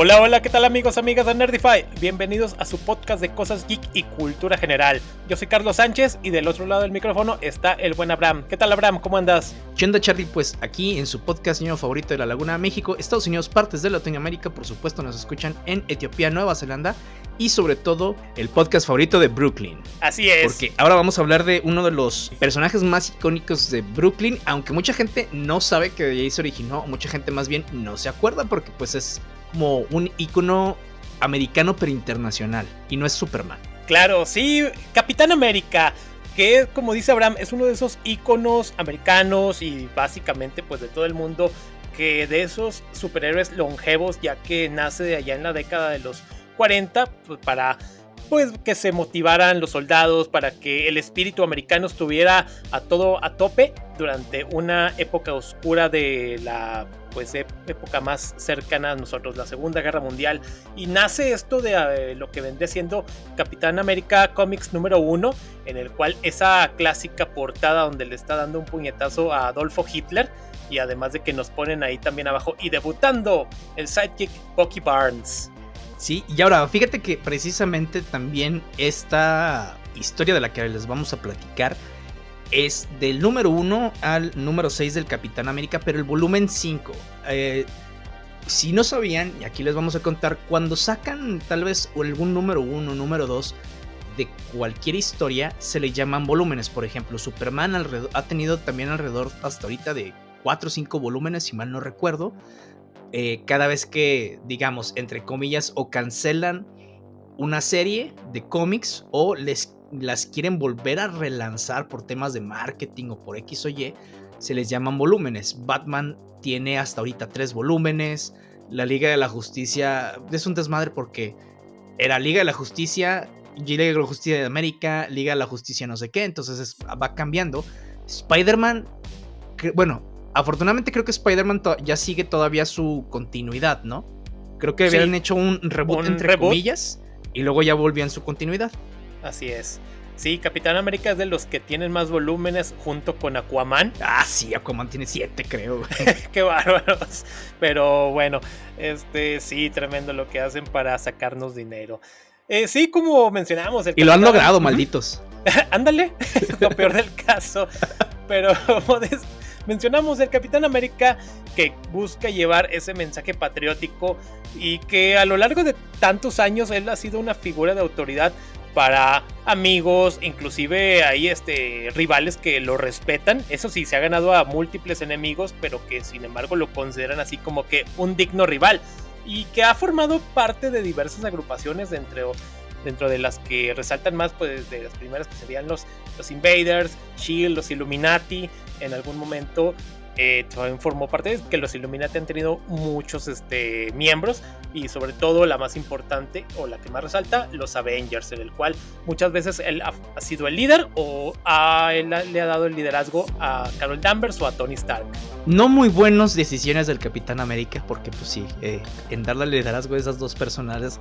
Hola, hola, ¿qué tal amigos, amigas de Nerdify? Bienvenidos a su podcast de cosas geek y cultura general. Yo soy Carlos Sánchez y del otro lado del micrófono está el buen Abraham. ¿Qué tal Abraham? ¿Cómo andas? ¿Qué onda Charlie? Pues aquí en su podcast señor favorito de la Laguna México, Estados Unidos, partes de Latinoamérica, por supuesto nos escuchan en Etiopía, Nueva Zelanda y sobre todo el podcast favorito de Brooklyn. Así es. Porque ahora vamos a hablar de uno de los personajes más icónicos de Brooklyn, aunque mucha gente no sabe que de ahí se originó, mucha gente más bien no se acuerda porque pues es como un icono americano pero internacional y no es Superman. Claro, sí, Capitán América, que como dice Abraham, es uno de esos iconos americanos y básicamente pues de todo el mundo que de esos superhéroes longevos ya que nace de allá en la década de los 40 pues, para pues que se motivaran los soldados para que el espíritu americano estuviera a todo a tope durante una época oscura de la pues época más cercana a nosotros, la Segunda Guerra Mundial y nace esto de eh, lo que vendría siendo Capitán América Comics número uno, en el cual esa clásica portada donde le está dando un puñetazo a Adolfo Hitler y además de que nos ponen ahí también abajo y debutando el sidekick Bucky Barnes. Sí, y ahora fíjate que precisamente también esta historia de la que les vamos a platicar es del número 1 al número 6 del Capitán América, pero el volumen 5. Eh, si no sabían, y aquí les vamos a contar, cuando sacan tal vez algún número 1, número 2 de cualquier historia, se le llaman volúmenes. Por ejemplo, Superman ha tenido también alrededor hasta ahorita de 4 o 5 volúmenes, si mal no recuerdo. Eh, cada vez que, digamos, entre comillas, o cancelan una serie de cómics o les, las quieren volver a relanzar por temas de marketing o por X o Y, se les llaman volúmenes. Batman tiene hasta ahorita tres volúmenes. La Liga de la Justicia es un desmadre porque era Liga de la Justicia, Liga de la Justicia de América, Liga de la Justicia no sé qué, entonces va cambiando. Spider-Man, bueno, Afortunadamente creo que Spider-Man ya sigue todavía su continuidad, ¿no? Creo que habían hecho un reboot entre comillas y luego ya volvían su continuidad. Así es. Sí, Capitán América es de los que tienen más volúmenes junto con Aquaman. Ah, sí, Aquaman tiene siete, creo. Qué bárbaros. Pero bueno, este sí, tremendo lo que hacen para sacarnos dinero. Eh, sí, como mencionamos. y lo han logrado, malditos. Ándale, lo peor del caso. Pero mencionamos el Capitán América que busca llevar ese mensaje patriótico y que a lo largo de tantos años él ha sido una figura de autoridad para amigos, inclusive hay este, rivales que lo respetan. Eso sí, se ha ganado a múltiples enemigos, pero que sin embargo lo consideran así como que un digno rival. Y que ha formado parte de diversas agrupaciones dentro, dentro de las que resaltan más, pues de las primeras que serían los, los Invaders, Shield, los Illuminati, en algún momento eh, también formó parte de que los Illuminati han tenido muchos este, miembros y sobre todo la más importante o la que más resalta, los Avengers, en el cual muchas veces él ha, sido el líder o a él le ha dado el liderazgo a Carol Danvers o a Tony Stark. No muy buenas decisiones del Capitán América, porque pues sí, eh, en darle el liderazgo a esas dos personajes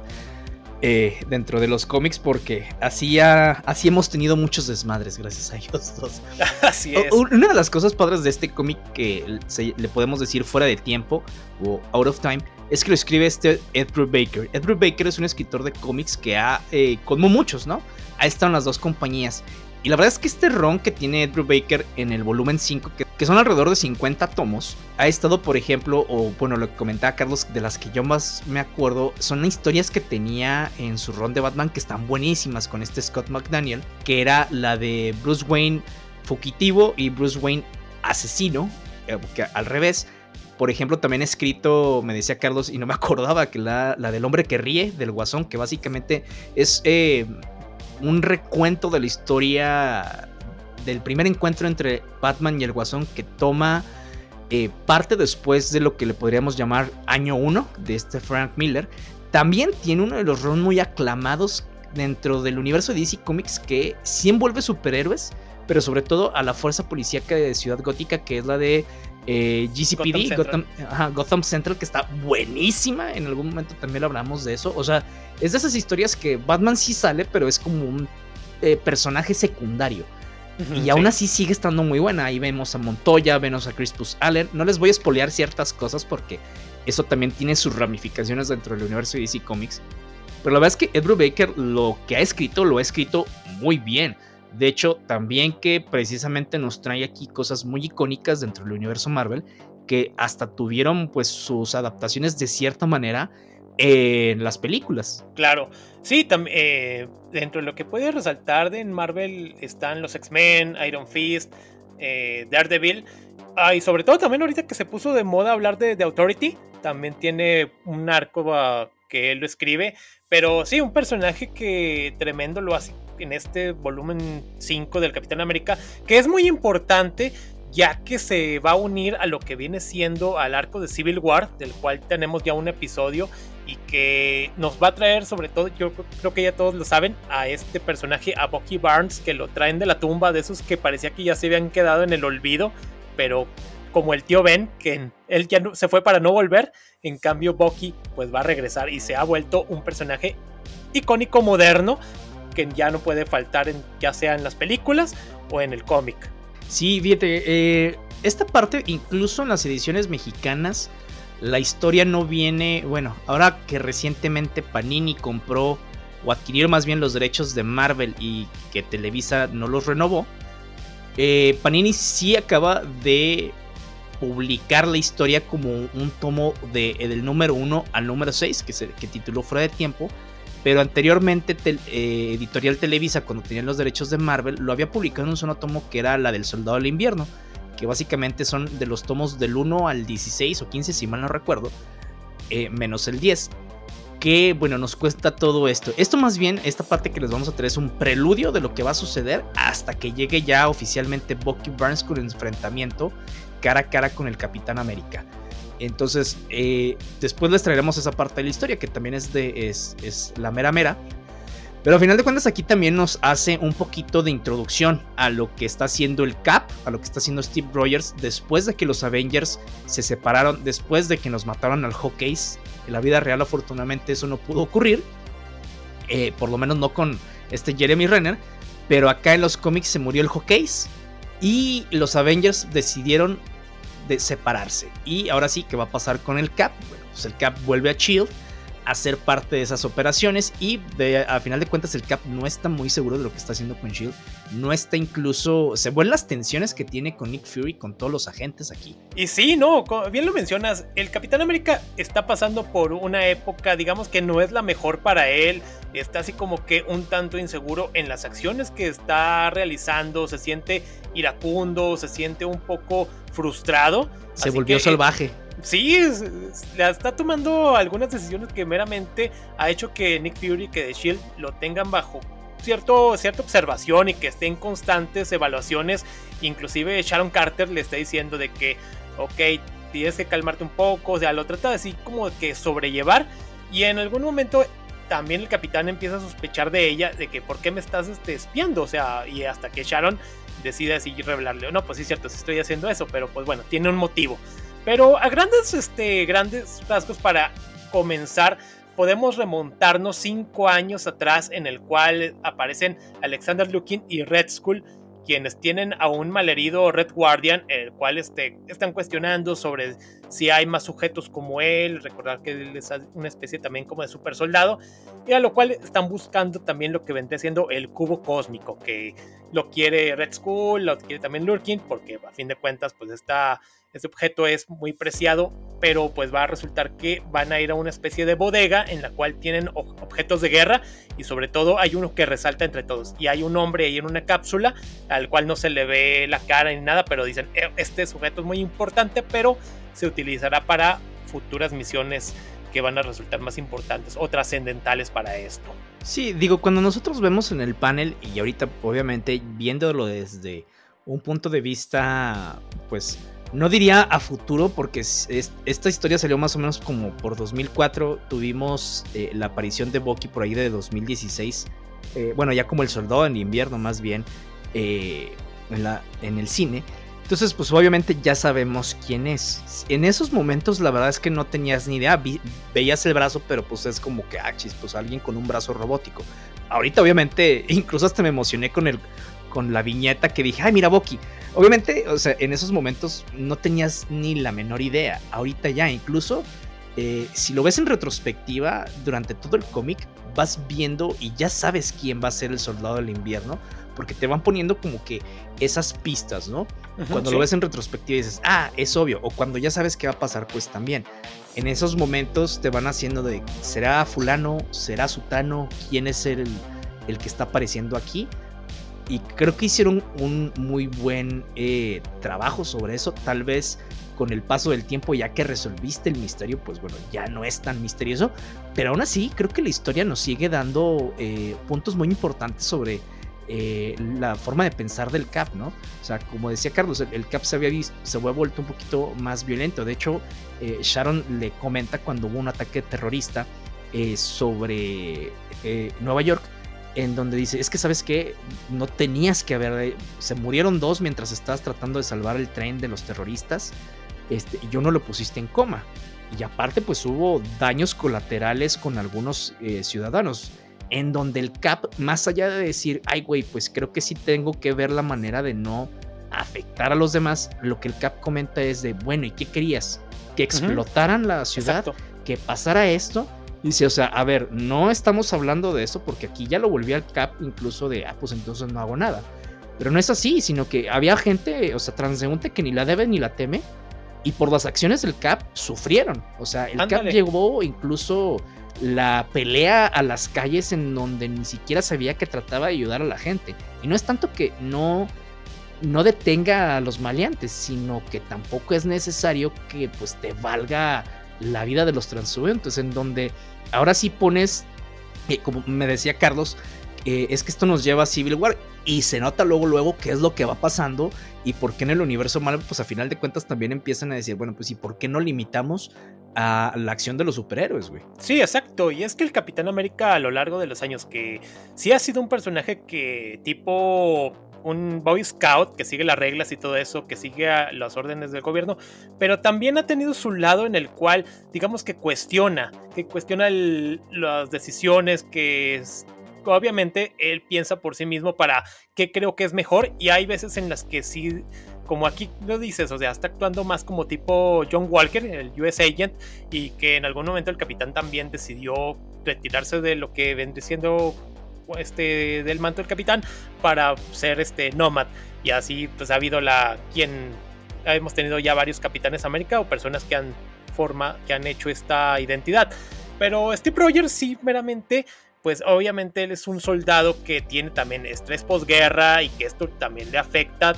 eh, dentro de los cómics porque así, así hemos tenido muchos desmadres gracias a ellos dos. Así es. Una de las cosas padres de este cómic que le podemos decir fuera de tiempo o out of time es que lo escribe este Ed Baker. Ed Baker es un escritor de cómics que ha, eh, como muchos, ¿no? Ha estado en las dos compañías y la verdad es que este ron que tiene Edward Baker en el volumen 5, que, son alrededor de 50 tomos, ha estado, por ejemplo, o bueno, lo que comentaba Carlos, de las que yo más me acuerdo, son historias que tenía en su ron de Batman que están buenísimas con este Scott McDaniel, que era la de Bruce Wayne fugitivo y Bruce Wayne asesino, eh, que al revés. Por ejemplo, también he escrito, me decía Carlos, y no me acordaba, que la, la del hombre que ríe, del guasón, que básicamente es eh, un recuento de la historia del primer encuentro entre Batman y el Guasón que toma eh, parte después de lo que le podríamos llamar año 1 de este Frank Miller. También tiene uno de los roles muy aclamados dentro del universo de DC Comics que sí envuelve superhéroes, pero sobre todo a la fuerza policíaca de Ciudad Gótica, que es la de eh, GCPD, Gotham Central. que está buenísima. En algún momento también hablamos de eso. O sea, es de esas historias que Batman sí sale, pero es como un eh, personaje secundario. y aún así sigue estando muy buena. Ahí vemos a Montoya, vemos a Crispus Allen. No les voy a espolear ciertas cosas porque eso también tiene sus ramificaciones dentro del universo de DC Comics. Pero la verdad es que Ed Brubaker lo que ha escrito lo ha escrito muy bien. De hecho, también que precisamente nos trae aquí cosas muy icónicas dentro del universo Marvel que hasta tuvieron pues sus adaptaciones de cierta manera en las películas. Claro, sí, eh, dentro de lo que puede resaltar de Marvel están los X-Men, Iron Fist, eh, Daredevil, ah, y sobre todo también ahorita que se puso de moda hablar de, Authority, también tiene un arco ah, que él lo escribe, pero sí, un personaje que tremendo lo hace en este volumen 5 del Capitán América, que es muy importante ya que se va a unir a lo que viene siendo al arco de Civil War, del cual tenemos ya un episodio y que nos va a traer sobre todo, yo creo que ya todos lo saben, a este personaje, a Bucky Barnes, que lo traen de la tumba, de esos que parecía que ya se habían quedado en el olvido, pero como el tío Ben, que él ya se fue para no volver, en cambio Bucky pues va a regresar y se ha vuelto un personaje icónico moderno que ya no puede faltar en, ya sea en las películas o en el cómic. Sí, fíjate, eh, esta parte incluso en las ediciones mexicanas, la historia no viene, bueno, ahora que recientemente Panini compró o adquirió más bien los derechos de Marvel y que Televisa no los renovó, eh, Panini sí acaba de publicar la historia como un tomo de, del número 1 al número 6, que, se, que tituló Fuera de Tiempo, pero anteriormente eh, Editorial Televisa, cuando tenían los derechos de Marvel, lo había publicado en un solo tomo que era la del Soldado del Invierno, que básicamente son de los tomos del 1 al 16 o 15, si mal no recuerdo, eh, menos el 10. Que bueno, nos cuesta todo esto. Esto más bien, esta parte que les vamos a traer es un preludio de lo que va a suceder hasta que llegue ya oficialmente Bucky Barnes con el enfrentamiento cara a cara con el Capitán América. Entonces, eh, después les traeremos esa parte de la historia que también es, de, es, es la mera mera. Pero a final de cuentas aquí también nos hace un poquito de introducción a lo que está haciendo el Cap, a lo que está haciendo Steve Rogers después de que los Avengers se separaron, después de que nos mataron al Hawkeye. En la vida real afortunadamente eso no pudo ocurrir, eh, por lo menos no con este Jeremy Renner, pero acá en los cómics se murió el Hawkeye y los Avengers decidieron de separarse. Y ahora sí, ¿qué va a pasar con el Cap? Bueno, pues el Cap vuelve a Shield a ser parte de esas operaciones y a final de cuentas el Cap no está muy seguro de lo que está haciendo con Shield. No está incluso, se ven las tensiones que tiene con Nick Fury, con todos los agentes aquí. Y sí, no, bien lo mencionas, el Capitán América está pasando por una época, digamos que no es la mejor para él, está así como que un tanto inseguro en las acciones que está realizando, se siente iracundo, se siente un poco frustrado. Se volvió salvaje sí, está tomando algunas decisiones que meramente ha hecho que Nick Fury que The Shield lo tengan bajo cierto, cierta observación y que estén constantes evaluaciones. Inclusive Sharon Carter le está diciendo de que, ok, tienes que calmarte un poco, o sea, lo trata así como que sobrellevar y en algún momento también el capitán empieza a sospechar de ella, de que por qué me estás este, espiando, o sea, y hasta que Sharon decide así revelarle, no, pues sí, cierto, sí estoy haciendo eso, pero pues bueno, tiene un motivo. Pero a grandes, este, grandes rasgos para comenzar, podemos remontarnos cinco años atrás en el cual aparecen Alexander Lukin y Red Skull, quienes tienen a un malherido Red Guardian, el cual este, están cuestionando sobre si hay más sujetos como él, recordar que él es una especie también como de super soldado, y a lo cual están buscando también lo que vendría siendo el cubo cósmico, que lo quiere Red Skull, lo quiere también Lurkin, porque a fin de cuentas pues está este objeto es muy preciado, pero pues va a resultar que van a ir a una especie de bodega en la cual tienen objetos de guerra y sobre todo hay uno que resalta entre todos. Y hay un hombre ahí en una cápsula al cual no se le ve la cara ni nada, pero dicen, eh, este sujeto es muy importante, pero se utilizará para futuras misiones que van a resultar más importantes o trascendentales para esto. Sí, digo, cuando nosotros vemos en el panel y ahorita obviamente viéndolo desde un punto de vista pues no diría a futuro porque esta historia salió más o menos como por 2004. Tuvimos eh, la aparición de Bucky por ahí de 2016. Eh, bueno, ya como el soldado en invierno más bien eh, en, la, en el cine. Entonces, pues obviamente ya sabemos quién es. En esos momentos la verdad es que no tenías ni idea. veías el brazo, pero pues es como que, ah, pues alguien con un brazo robótico. Ahorita obviamente, incluso hasta me emocioné con el con la viñeta que dije, ay, mira, Boki. Obviamente, o sea, en esos momentos no tenías ni la menor idea. Ahorita ya, incluso eh, si lo ves en retrospectiva, durante todo el cómic vas viendo y ya sabes quién va a ser el soldado del invierno, porque te van poniendo como que esas pistas, ¿no? cuando lo ves en retrospectiva dices, ah, es obvio, o cuando ya sabes qué va a pasar, pues también. En esos momentos te van haciendo de, ¿será fulano? ¿Será sutano? ¿Quién es el, el que está apareciendo aquí? Y creo que hicieron un muy buen eh, trabajo sobre eso. Tal vez con el paso del tiempo, ya que resolviste el misterio, pues bueno, ya no es tan misterioso. Pero aún así, creo que la historia nos sigue dando eh, puntos muy importantes sobre eh, la forma de pensar del Cap, ¿no? O sea, como decía Carlos, el, Cap se había visto, se había vuelto un poquito más violento. De hecho, Sharon le comenta cuando hubo un ataque terrorista sobre Nueva York en donde dice, es que sabes que no tenías que haber, se murieron dos mientras estabas tratando de salvar el tren de los terroristas, este, y yo no lo pusiste en coma. Y aparte pues hubo daños colaterales con algunos eh, ciudadanos, en donde el CAP, más allá de decir, ay güey, pues creo que sí tengo que ver la manera de no afectar a los demás, lo que el CAP comenta es de, bueno, ¿y qué querías? Que explotaran la ciudad, que pasara esto Dice, o sea, a ver, no estamos hablando de eso porque aquí ya lo volví al cap incluso de, ah, pues entonces no hago nada. Pero no es así, sino que había gente, o sea, transeúnte que ni la debe ni la teme y por las acciones del cap sufrieron. O sea, el cap llevó incluso la pelea a las calles en donde ni siquiera sabía que trataba de ayudar a la gente. Y no es tanto que no no detenga a los maleantes, sino que tampoco es necesario que pues te valga la vida de los transeúntes, en donde ahora sí pones, eh, como me decía Carlos, eh, es que esto nos lleva a Civil War y se nota luego, luego qué es lo que va pasando y por qué en el universo Marvel, pues a final de cuentas también empiezan a decir, bueno, pues y por qué no limitamos a la acción de los superhéroes, güey. Sí, exacto. Y es que el Capitán América a lo largo de los años, que sí ha sido un personaje que tipo un Boy Scout que sigue las reglas y todo eso, que sigue las órdenes del gobierno, pero también ha tenido su lado en el cual, digamos que cuestiona, que cuestiona las decisiones, que obviamente él piensa por sí mismo para qué creo que es mejor y hay veces en las que sí como aquí lo dices, o sea, está actuando más como tipo John Walker, el US Agent, y que en algún momento el capitán también decidió retirarse de lo que vendría siendo este, del manto del capitán para ser este Nomad. Y así pues ha habido la quien hemos tenido ya varios capitanes América o personas que han forma que han hecho esta identidad. Pero Steve Rogers sí meramente pues obviamente él es un soldado que tiene también estrés posguerra y que esto también le afecta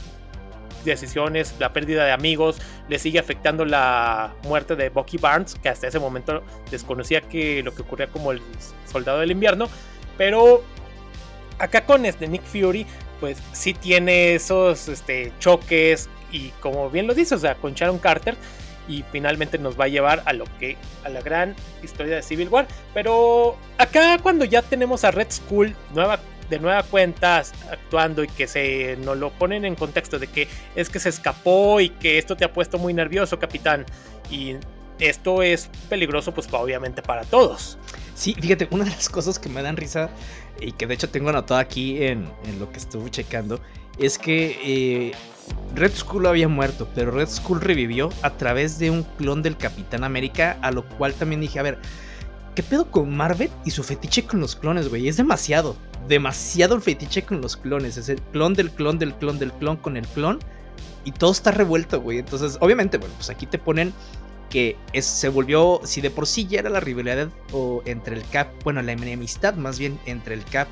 decisiones, la pérdida de amigos, le sigue afectando la muerte de Bucky Barnes, que hasta ese momento desconocía que lo que ocurría como el soldado del invierno, pero acá con este Nick Fury, pues sí tiene esos este, choques y como bien lo dice, o sea, con Sharon Carter y finalmente nos va a llevar a lo que a la gran historia de Civil War, pero acá cuando ya tenemos a Red Skull nueva de nueva cuenta actuando y que se nos lo ponen en contexto de que es que se escapó y que esto te ha puesto muy nervioso, capitán, y esto es peligroso pues obviamente para todos. Sí, fíjate, una de las cosas que me dan risa y que de hecho tengo anotado aquí en, lo que estuve checando es que eh, Red Skull había muerto, pero Red Skull revivió a través de un clon del Capitán América, a lo cual también dije, a ver, ¿qué pedo con Marvel y su fetiche con los clones, güey? Es demasiado, demasiado el fetiche con los clones, es el clon del clon del clon del clon con el clon y todo está revuelto, güey. Entonces, obviamente, bueno, pues aquí te ponen que se volvió, si de por sí ya era la rivalidad o entre el Cap, bueno, la enemistad más bien entre el Cap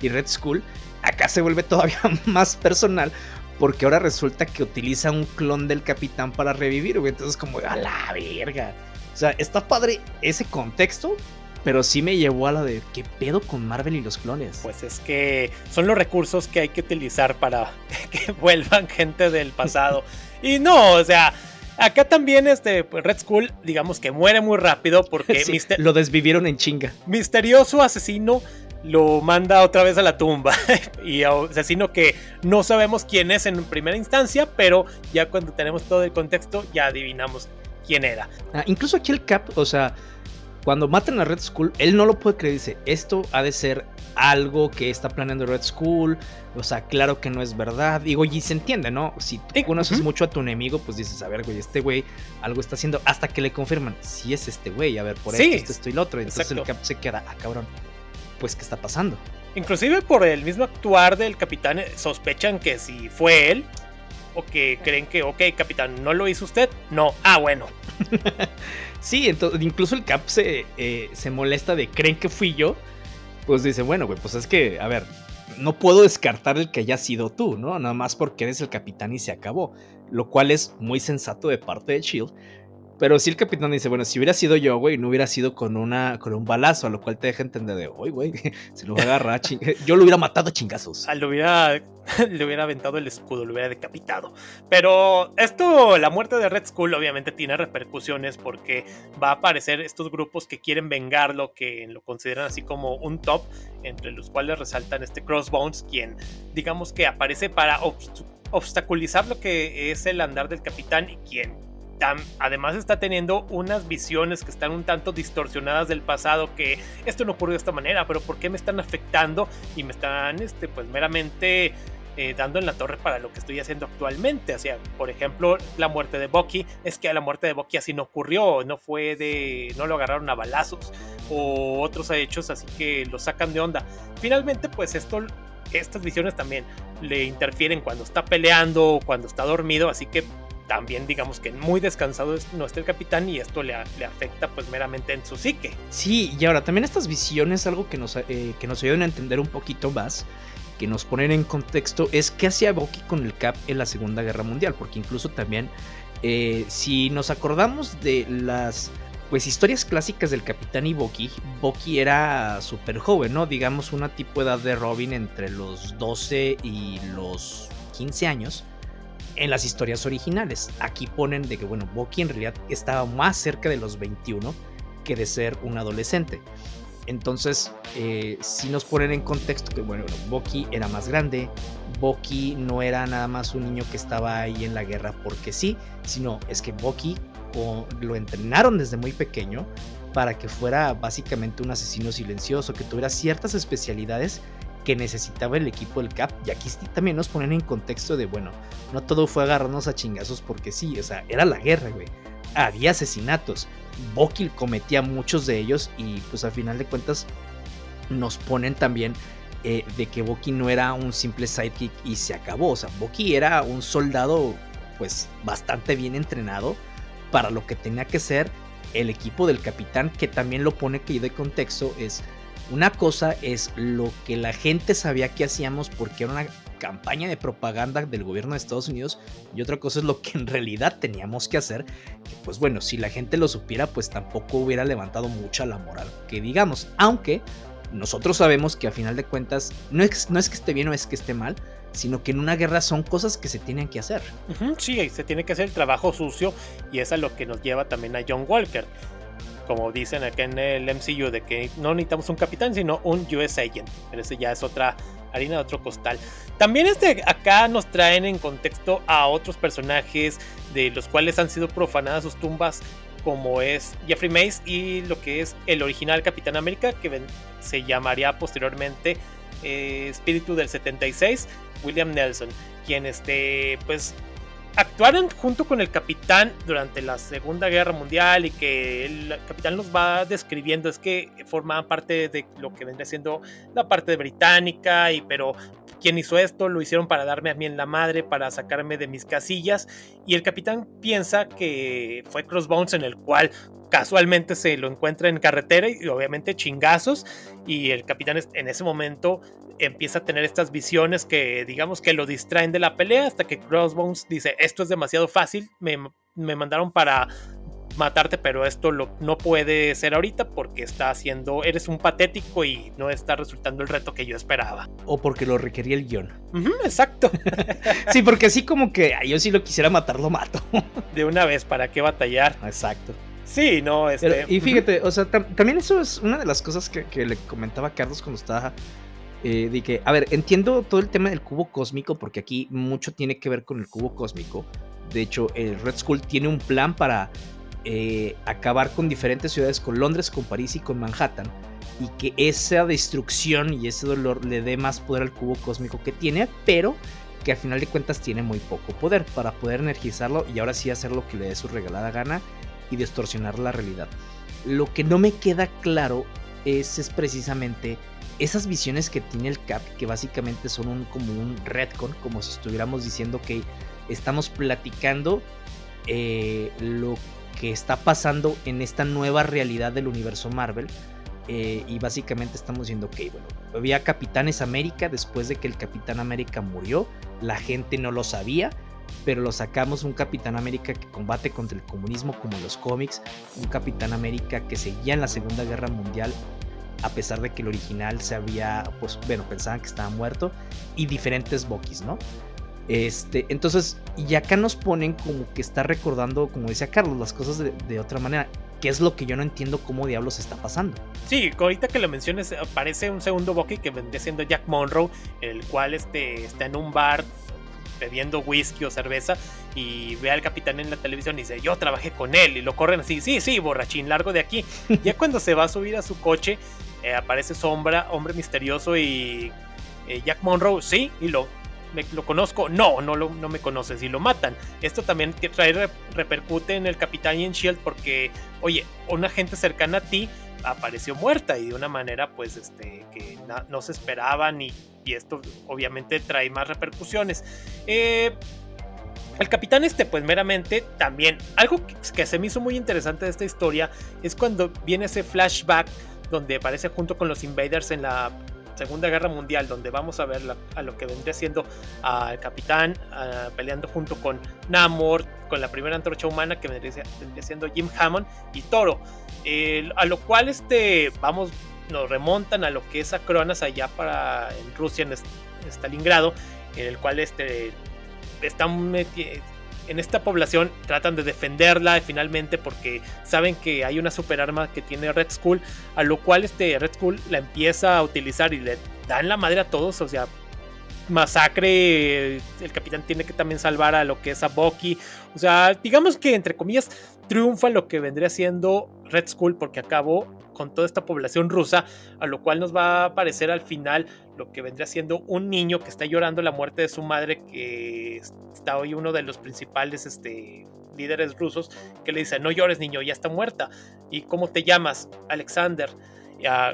y Red Skull, acá se vuelve todavía más personal porque ahora resulta que utiliza un clon del capitán para revivir, güey. Entonces como, a la verga. O sea, está padre ese contexto, pero sí me llevó a la de qué pedo con Marvel y los clones. Pues es que son los recursos que hay que utilizar para que vuelvan gente del pasado. y no, o sea, Acá también este pues, Red Skull, digamos que muere muy rápido porque lo desvivieron en chinga. Misterioso asesino lo manda otra vez a la tumba. y asesino que no sabemos quién es en primera instancia, pero ya cuando tenemos todo el contexto ya adivinamos quién era. Ah, incluso aquí el Cap, o sea, cuando matan a Red Skull, él no lo puede creer. Dice, esto ha de ser algo que está planeando Red Skull. O sea, claro que no es verdad. Digo, y se entiende, ¿no? Si tú conoces mucho a tu enemigo, pues dices, a ver, güey, este güey algo está haciendo. Hasta que le confirman, si es este güey, a ver, por esto, esto, y lo otro. Entonces el Cap se queda, ah, cabrón, pues, ¿qué está pasando? Inclusive por el mismo actuar del capitán, eh, sospechan que si fue él, o que creen que, ok, capitán, ¿no lo hizo usted? No. Ah, bueno. sí, entonces, incluso el Cap se, eh, se molesta de, ¿creen que fui yo? Pues dice, bueno, pues es que, a ver, no puedo descartar el que haya sido tú, ¿no? Nada más porque eres el capitán y se acabó. Lo cual es muy sensato de parte de Shield. Pero si el capitán dice, bueno, si hubiera sido yo, güey, no hubiera sido con una con un balazo, a lo cual te deja entender de, oye, güey, se lo agarra, yo lo hubiera matado a chingazos. Ah, lo hubiera, le hubiera aventado el escudo, lo hubiera decapitado. Pero esto, la muerte de Red Skull, obviamente tiene repercusiones porque va a aparecer estos grupos que quieren vengarlo, que lo consideran así como un top, entre los cuales resaltan este Crossbones, quien digamos que aparece para obstaculizar lo que es el andar del capitán y quien además está teniendo unas visiones que están un tanto distorsionadas del pasado, que esto no ocurrió de esta manera, pero ¿por qué me están afectando y me están, este, pues meramente eh, dando en la torre para lo que estoy haciendo actualmente? O sea, por ejemplo, la muerte de Bucky, es que la muerte de Bucky así no ocurrió, no fue de, no lo agarraron a balazos, o otros hechos así que lo sacan de onda. Finalmente, pues esto estas visiones también le interfieren cuando está peleando o cuando está dormido, así que también digamos que muy descansado no está el capitán y esto le, le, afecta pues meramente en su psique. Sí, y ahora también estas visiones, algo que nos, eh, que nos ayudan a entender un poquito más, que nos ponen en contexto, es qué hacía Bucky con el Cap en la Segunda Guerra Mundial, porque incluso también, eh, si nos acordamos de las pues historias clásicas del Capitán y Bucky, Bucky era súper joven, ¿no? Digamos una tipo edad de Robin entre los 12 y los 15 años en las historias originales. Aquí ponen de que, bueno, Bucky en realidad estaba más cerca de los 21 que de ser un adolescente. Entonces, eh, si nos ponen en contexto que, bueno, Bucky era más grande, Bucky no era nada más un niño que estaba ahí en la guerra porque sí, sino es que Bucky lo entrenaron desde muy pequeño para que fuera básicamente un asesino silencioso, que tuviera ciertas especialidades que necesitaba el equipo del Cap. Y aquí también nos ponen en contexto de, bueno, no todo fue agarrarnos a chingazos porque sí, o sea, era la guerra, güey. Había asesinatos. Bucky cometía muchos de ellos y pues al final de cuentas nos ponen también eh, de que Bucky no era un simple sidekick y se acabó. O sea, Bucky era un soldado pues bastante bien entrenado para lo que tenía que ser el equipo del capitán que también lo pone que de contexto es una cosa es lo que la gente sabía que hacíamos porque era una campaña de propaganda del gobierno de Estados Unidos y otra cosa es lo que en realidad teníamos que hacer. pues bueno, si la gente lo supiera, pues tampoco hubiera levantado mucha la moral, que digamos, aunque nosotros sabemos que a final de cuentas no es, no es que esté bien o es que esté mal, sino que en una guerra son cosas que se tienen que hacer. sí, se tiene que hacer el trabajo sucio y es a lo que nos lleva también a John Walker como dicen acá en el MCU, de que no necesitamos un capitán, sino un US Agent. Pero ese ya es otra harina de otro costal. También este, acá nos traen en contexto a otros personajes de los cuales han sido profanadas sus tumbas, como es Jeffrey Mace y lo que es el original Capitán América, que se llamaría posteriormente eh, Espíritu del 76, William Nelson, quien este, pues actuaron junto con el capitán durante la Segunda Guerra Mundial y que el capitán los va describiendo es que formaban parte de lo que vendría siendo la parte británica y pero quien hizo esto lo hicieron para darme a mí en la madre, para sacarme de mis casillas y el capitán piensa que fue Crossbones en el cual casualmente se lo encuentra en carretera y obviamente chingazos. Y el capitán en ese momento empieza a tener estas visiones que digamos que lo distraen de la pelea hasta que Crossbones dice esto es demasiado fácil, me, mandaron para matarte, pero esto lo, no puede ser ahorita porque está haciendo, eres un patético y no está resultando el reto que yo esperaba. O porque lo requería el guion. exacto. sí, porque así como que yo si lo quisiera matar, lo mato. de una vez, ¿para qué batallar? Exacto. Sí, no, este... y fíjate, o sea, también eso es una de las cosas que, que le comentaba a Carlos cuando estaba eh, de que, a ver, entiendo todo el tema del cubo cósmico porque aquí mucho tiene que ver con el cubo cósmico. De hecho, el Red Skull tiene un plan para eh, acabar con diferentes ciudades, con Londres, con París y con Manhattan, y que esa destrucción y ese dolor le dé más poder al cubo cósmico que tiene, pero que al final de cuentas tiene muy poco poder para poder energizarlo y ahora sí hacer lo que le dé su regalada gana y distorsionar la realidad. Lo que no me queda claro es, es precisamente esas visiones que tiene el Cap, que básicamente son como un retcon, como si estuviéramos diciendo que estamos platicando eh, lo que está pasando en esta nueva realidad del universo Marvel. Eh, y básicamente estamos diciendo, que bueno, había Capitanes América después de que el Capitán América murió, la gente no lo sabía, pero lo sacamos un Capitán América que combate contra el comunismo como los cómics, un Capitán América que seguía en la Segunda Guerra Mundial a pesar de que el original se había, pues bueno, pensaban que estaba muerto, y diferentes Bokis, ¿no? Este, entonces, y acá nos ponen como que está recordando, como decía Carlos, las cosas de, otra manera, que es lo que yo no entiendo cómo diablos está pasando. Sí, ahorita que lo menciones, aparece un segundo Bucky que vendría siendo Jack Monroe, el cual este, está en un bar bebiendo whisky o cerveza y ve al capitán en la televisión y dice, yo trabajé con él y lo corren así, sí, sí, borrachín, largo de aquí. ya cuando se va a subir a su coche, eh, aparece Sombra, hombre misterioso y eh, Jack Monroe, sí, y lo, lo conozco, no, no, lo, no me conoces y lo matan. Esto también que trae repercute en el capitán y en Shield porque, oye, una gente cercana a ti apareció muerta y de una manera pues este que no, se esperaban y, y, esto obviamente trae más repercusiones. Eh, el capitán este, pues meramente también, algo que, se me hizo muy interesante de esta historia es cuando viene ese flashback donde aparece junto con los invaders en la Segunda Guerra Mundial, donde vamos a ver a lo que vendría siendo al capitán peleando junto con Namor, con la primera antorcha humana que vendría, siendo Jim Hammond y Toro. a lo cual este, vamos, nos remontan a lo que es Acronas allá para en Rusia, en Stalingrado, en el cual este, están en esta población tratan de defenderla finalmente porque saben que hay una superarma que tiene Red Skull, a lo cual este Red Skull la empieza a utilizar y le dan la madre a todos, o sea, masacre, el capitán tiene que también salvar a lo que es a Bucky, o sea, digamos que entre comillas triunfa lo que vendría siendo Red Skull porque acabó con toda esta población rusa, a lo cual nos va a aparecer al final lo que vendría siendo un niño que está llorando la muerte de su madre, que está hoy uno de los principales este, líderes rusos, que le dice, no llores niño, ya está muerta. ¿Y cómo te llamas? Alexander.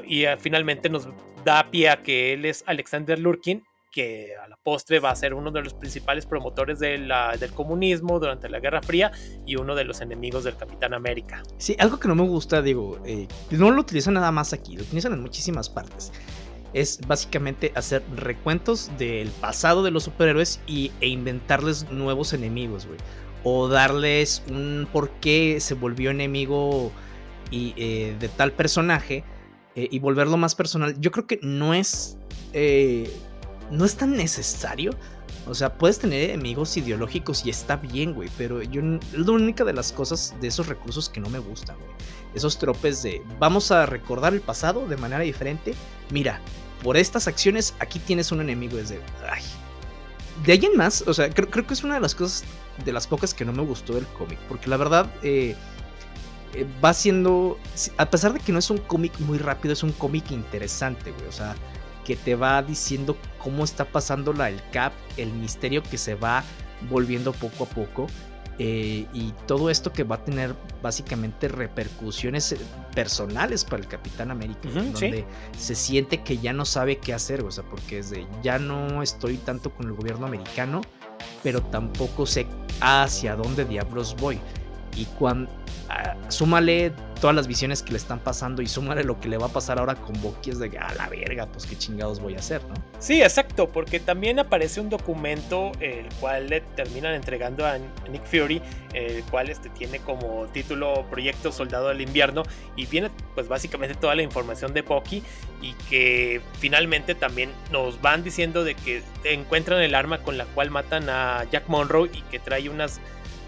y ah, finalmente nos da pie a que él es Alexander Lurkin que a la postre va a ser uno de los principales promotores del comunismo durante la Guerra Fría y uno de los enemigos del Capitán América. Sí, algo que no me gusta, digo, eh, no lo utilizan nada más aquí, lo utilizan en muchísimas partes. Es básicamente hacer recuentos del pasado de los superhéroes y, e inventarles nuevos enemigos, güey. O darles un por qué se volvió enemigo y, eh, de tal personaje eh, y volverlo más personal. Yo creo que no es no es tan necesario. O sea, puedes tener enemigos ideológicos y está bien, güey. Pero yo la única de las cosas de esos recursos que no me gustan, güey. Esos tropes de vamos a recordar el pasado de manera diferente. Mira, por estas acciones aquí tienes un enemigo. Es de. Ay. De ahí más, o sea, creo, que es una de las cosas de las pocas que no me gustó del cómic. Porque la verdad, eh, eh, va siendo. A pesar de que no es un cómic muy rápido, es un cómic interesante, güey. O sea que te va diciendo cómo está pasando la el cap, el misterio que se va volviendo poco a poco. Eh, y todo esto que va a tener básicamente repercusiones eh, personales para el Capitán América, donde se siente que ya no sabe qué hacer, o sea, porque es de ya no estoy tanto con el gobierno americano, pero tampoco sé hacia dónde diablos voy. Y cuando ah, súmale todas las visiones que le están pasando y súmale lo que le va a pasar ahora con Bucky es de a la verga, pues qué chingados voy a hacer, ¿no? Sí, exacto, porque también aparece un documento el cual le terminan entregando a Nick Fury, el cual este tiene como título Proyecto Soldado del Invierno y viene pues básicamente toda la información de Bucky y que finalmente también nos van diciendo de que encuentran el arma con la cual matan a Jack Monroe y que trae unas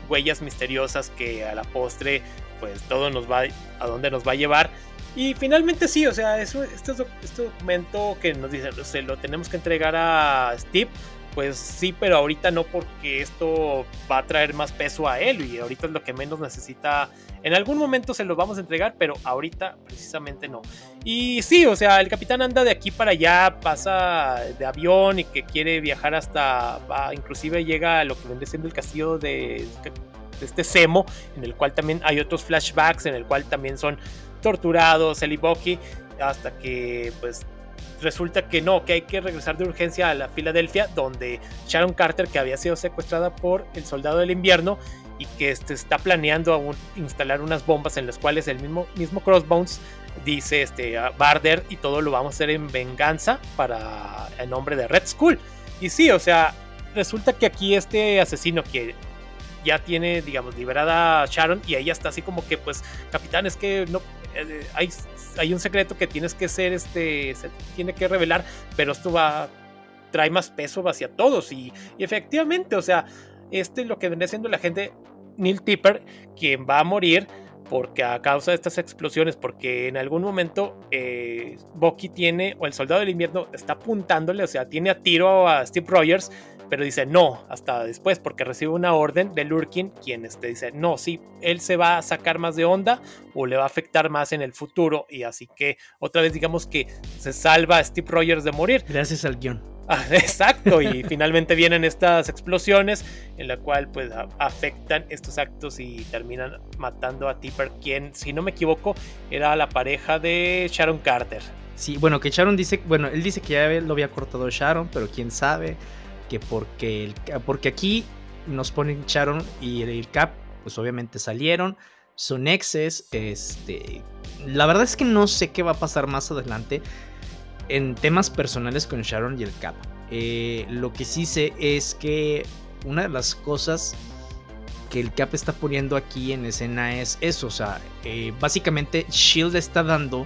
huellas misteriosas que a la postre pues todo nos va a dónde nos va a llevar. Y finalmente sí, o sea, eso, este, este documento que nos dice, se lo tenemos que entregar a Steve pues sí, pero ahorita no porque esto va a traer más peso a él y ahorita es lo que menos necesita. En algún momento se lo vamos a entregar, pero ahorita precisamente no. Y sí, o sea, el capitán anda de aquí para allá, pasa de avión y que quiere viajar hasta, inclusive llega a lo que viene siendo el castillo de, este Semo, en el cual también hay otros flashbacks, en el cual también son torturados, el Iboki, hasta que pues resulta que no, que hay que regresar de urgencia a la Filadelfia, donde Sharon Carter, que había sido secuestrada por el soldado del invierno y que este, está planeando aún instalar unas bombas en las cuales el mismo, mismo Crossbones dice este, a Barder y todo lo vamos a hacer en venganza para el nombre de Red Skull. Y sí, o sea, resulta que aquí este asesino que ya tiene, digamos, liberada a Sharon y ella está así como que, pues, capitán, es que no, eh, hay, hay un secreto que tienes que ser, este, se tiene que revelar, pero esto va, trae más peso hacia todos. Y, efectivamente, o sea, este es lo que viene siendo la gente, Neil Tipper, quien va a morir porque a causa de estas explosiones, porque en algún momento eh, Bucky tiene, o el soldado del invierno está apuntándole, o sea, tiene a tiro a Steve Rogers, pero dice no, hasta después, porque recibe una orden de Lurkin, quien este, dice no, sí, él se va a sacar más de onda o le va a afectar más en el futuro, y así que otra vez digamos que se salva a Steve Rogers de morir. Gracias al guion. Ah, exacto, y finalmente vienen estas explosiones en la cual pues afectan estos actos y terminan matando a Tipper, quien si no me equivoco era la pareja de Sharon Carter. Sí, bueno, que Sharon dice, bueno, él dice que ya lo había cortado Sharon, pero quién sabe que porque, el, porque aquí nos ponen Sharon y el Cap, pues obviamente salieron, son exes, este, la verdad es que no sé qué va a pasar más adelante en temas personales con Sharon y el Cap. Eh, lo que sí sé es que una de las cosas que el Cap está poniendo aquí en escena es eso, o sea, eh, básicamente Shield está dando,